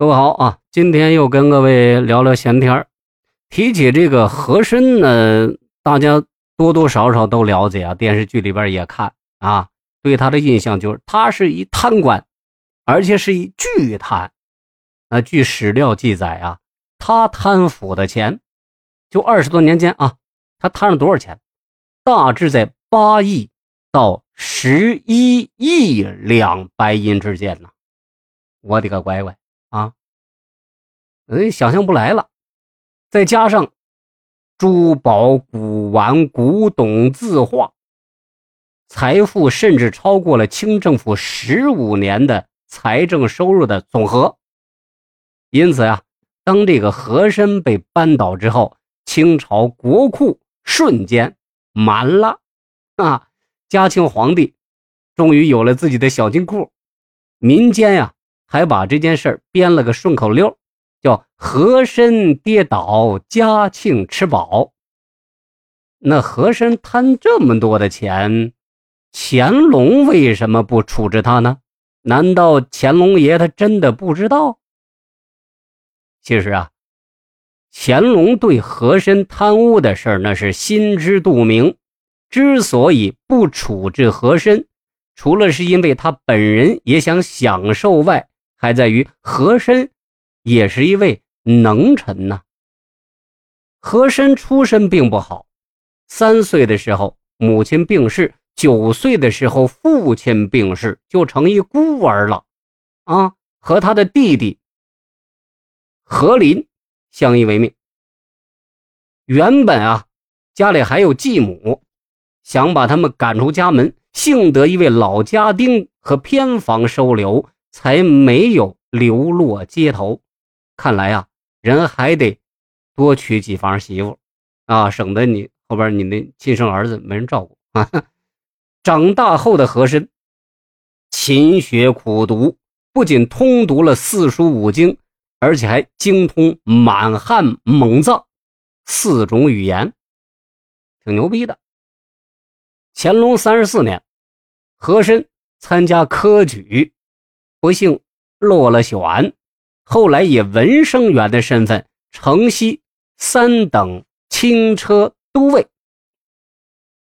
各位好啊，今天又跟各位聊聊闲天儿。提起这个和珅呢，大家多多少少都了解啊，电视剧里边也看啊，对他的印象就是他是一贪官，而且是一巨贪。那据史料记载啊，他贪腐的钱，就二十多年间啊，他贪了多少钱？大致在八亿到十一亿两白银之间呢。我的个乖乖！啊，哎，想象不来了。再加上珠宝、古玩、古董、字画，财富甚至超过了清政府十五年的财政收入的总和。因此啊，当这个和珅被扳倒之后，清朝国库瞬间满了啊！嘉庆皇帝终于有了自己的小金库，民间呀。还把这件事编了个顺口溜，叫“和珅跌倒，嘉庆吃饱”。那和珅贪这么多的钱，乾隆为什么不处置他呢？难道乾隆爷他真的不知道？其实啊，乾隆对和珅贪污的事那是心知肚明，之所以不处置和珅，除了是因为他本人也想享受外，还在于和珅也是一位能臣呐。和珅出身并不好，三岁的时候母亲病逝，九岁的时候父亲病逝，就成一孤儿了。啊，和他的弟弟和林相依为命。原本啊，家里还有继母，想把他们赶出家门，幸得一位老家丁和偏房收留。才没有流落街头。看来啊，人还得多娶几房媳妇啊，省得你后边你那亲生儿子没人照顾啊。长大后的和珅勤学苦读，不仅通读了四书五经，而且还精通满汉蒙藏四种语言，挺牛逼的。乾隆三十四年，和珅参加科举。不幸落了选，后来以文生员的身份承袭三等轻车都尉。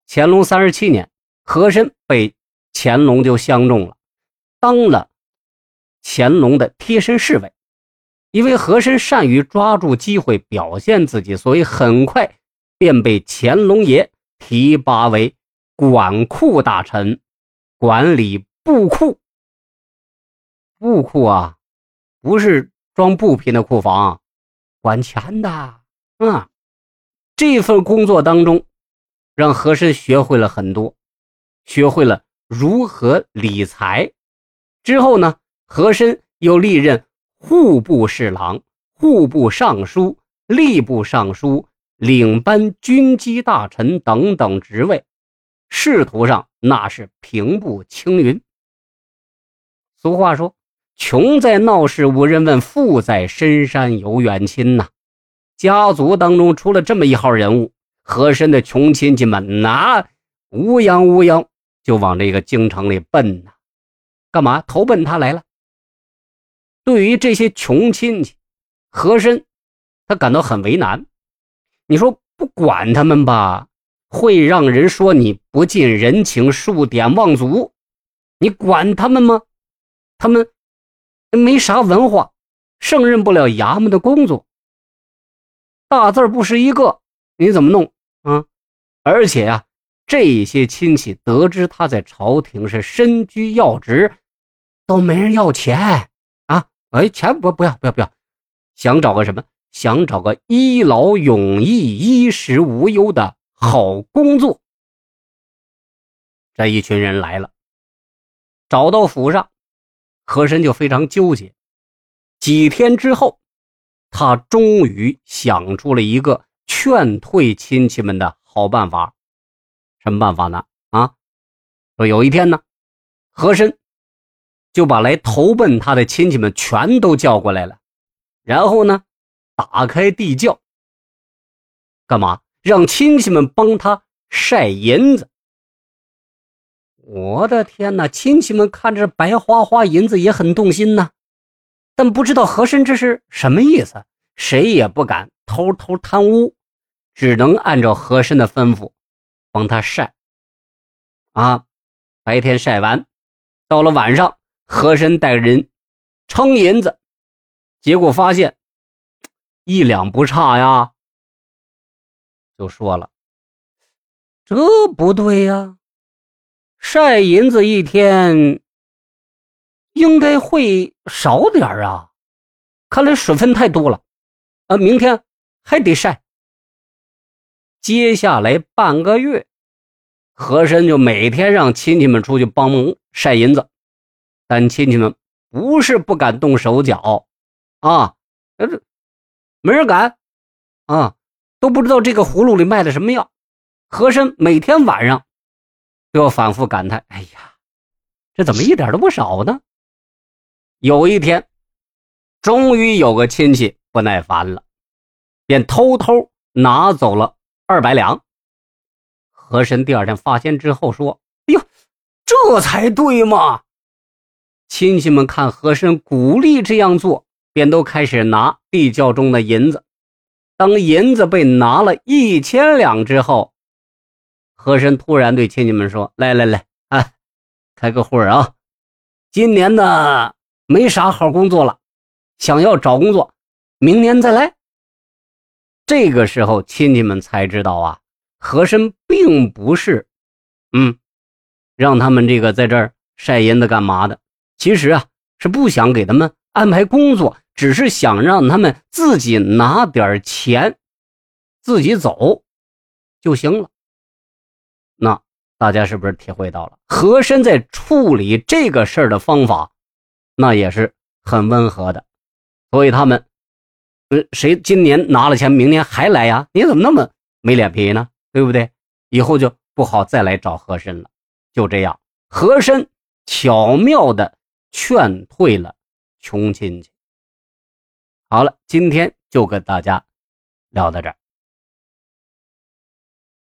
乾隆三十七年，和珅被乾隆就相中了，当了乾隆的贴身侍卫。因为和珅善于抓住机会表现自己，所以很快便被乾隆爷提拔为管库大臣，管理布库。布库啊，不是装布品的库房，管钱的。嗯，这份工作当中，让和珅学会了很多，学会了如何理财。之后呢，和珅又历任户部侍郎、户部尚书、吏部尚书、领班军机大臣等等职位，仕途上那是平步青云。俗话说。穷在闹市无人问，富在深山有远亲呐。家族当中出了这么一号人物，和珅的穷亲戚们那乌泱乌泱就往这个京城里奔呐。干嘛投奔他来了？对于这些穷亲戚，和珅他感到很为难。你说不管他们吧，会让人说你不近人情、数典忘祖；你管他们吗？他们。没啥文化，胜任不了衙门的工作。大字不识一个，你怎么弄啊？而且呀，这些亲戚得知他在朝廷是身居要职，都没人要钱啊！哎，钱不不要不要不要，想找个什么？想找个一劳永逸、衣食无忧的好工作。这一群人来了，找到府上。和珅就非常纠结。几天之后，他终于想出了一个劝退亲戚们的好办法。什么办法呢？啊，说有一天呢，和珅就把来投奔他的亲戚们全都叫过来了，然后呢，打开地窖，干嘛？让亲戚们帮他晒银子。我的天哪！亲戚们看着白花花银子也很动心呐，但不知道和珅这是什么意思，谁也不敢偷偷贪污，只能按照和珅的吩咐帮他晒。啊，白天晒完，到了晚上，和珅带人称银子，结果发现一两不差呀，就说了：“这不对呀，晒银子一天。”应该会少点啊，看来水分太多了，啊，明天还得晒。接下来半个月，和珅就每天让亲戚们出去帮忙晒银子，但亲戚们不是不敢动手脚，啊，这没人敢，啊，都不知道这个葫芦里卖的什么药。和珅每天晚上都要反复感叹：“哎呀，这怎么一点都不少呢？”有一天，终于有个亲戚不耐烦了，便偷偷拿走了二百两。和珅第二天发现之后说：“哎呦，这才对嘛！”亲戚们看和珅鼓励这样做，便都开始拿地窖中的银子。当银子被拿了一千两之后，和珅突然对亲戚们说：“来来来，啊，开个会啊，今年呢。”没啥好工作了，想要找工作，明年再来。这个时候，亲戚们才知道啊，和珅并不是，嗯，让他们这个在这儿晒银子干嘛的？其实啊，是不想给他们安排工作，只是想让他们自己拿点钱，自己走就行了。那大家是不是体会到了和珅在处理这个事儿的方法？那也是很温和的，所以他们，呃，谁今年拿了钱，明年还来呀？你怎么那么没脸皮呢？对不对？以后就不好再来找和珅了。就这样，和珅巧妙的劝退了穷亲戚。好了，今天就跟大家聊到这儿。